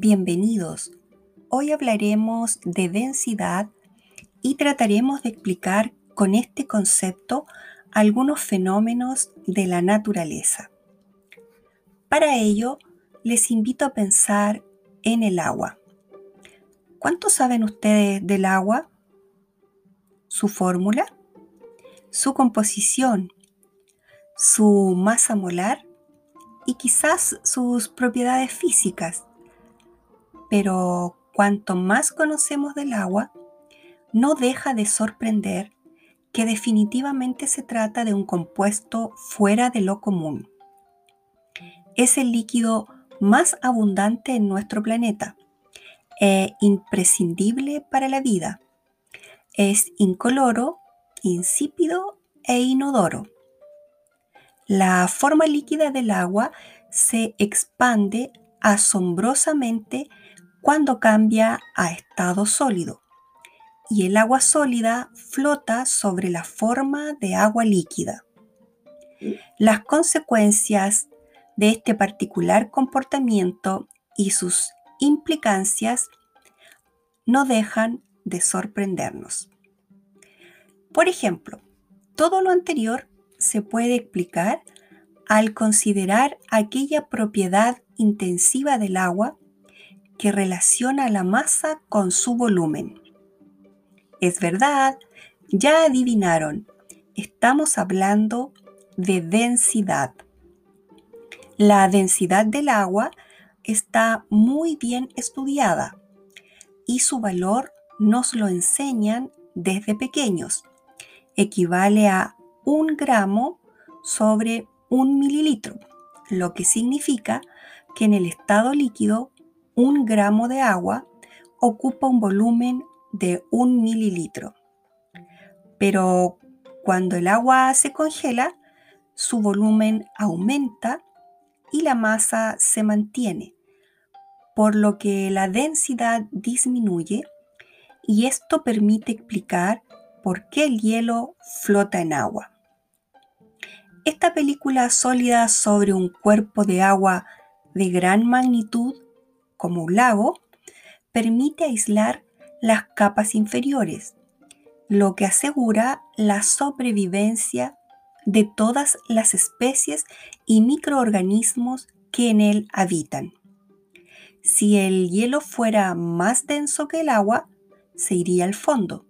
Bienvenidos. Hoy hablaremos de densidad y trataremos de explicar con este concepto algunos fenómenos de la naturaleza. Para ello, les invito a pensar en el agua. ¿Cuánto saben ustedes del agua? ¿Su fórmula? ¿Su composición? ¿Su masa molar? Y quizás sus propiedades físicas. Pero cuanto más conocemos del agua, no deja de sorprender que definitivamente se trata de un compuesto fuera de lo común. Es el líquido más abundante en nuestro planeta e imprescindible para la vida. Es incoloro, insípido e inodoro. La forma líquida del agua se expande asombrosamente cuando cambia a estado sólido y el agua sólida flota sobre la forma de agua líquida. Las consecuencias de este particular comportamiento y sus implicancias no dejan de sorprendernos. Por ejemplo, todo lo anterior se puede explicar al considerar aquella propiedad intensiva del agua que relaciona la masa con su volumen. Es verdad, ya adivinaron, estamos hablando de densidad. La densidad del agua está muy bien estudiada y su valor nos lo enseñan desde pequeños. Equivale a un gramo sobre un mililitro, lo que significa que en el estado líquido un gramo de agua ocupa un volumen de un mililitro. Pero cuando el agua se congela, su volumen aumenta y la masa se mantiene, por lo que la densidad disminuye y esto permite explicar por qué el hielo flota en agua. Esta película sólida sobre un cuerpo de agua de gran magnitud, como un lago, permite aislar las capas inferiores, lo que asegura la sobrevivencia de todas las especies y microorganismos que en él habitan. Si el hielo fuera más denso que el agua, se iría al fondo.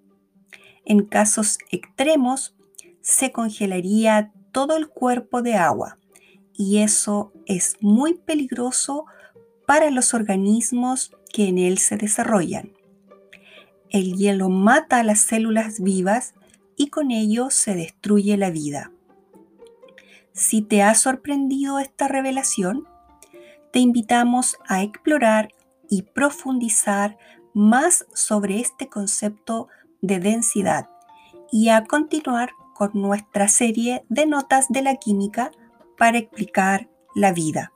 En casos extremos, se congelaría todo el cuerpo de agua y eso es muy peligroso para los organismos que en él se desarrollan. El hielo mata a las células vivas y con ello se destruye la vida. Si te ha sorprendido esta revelación, te invitamos a explorar y profundizar más sobre este concepto de densidad y a continuar con nuestra serie de notas de la química para explicar la vida.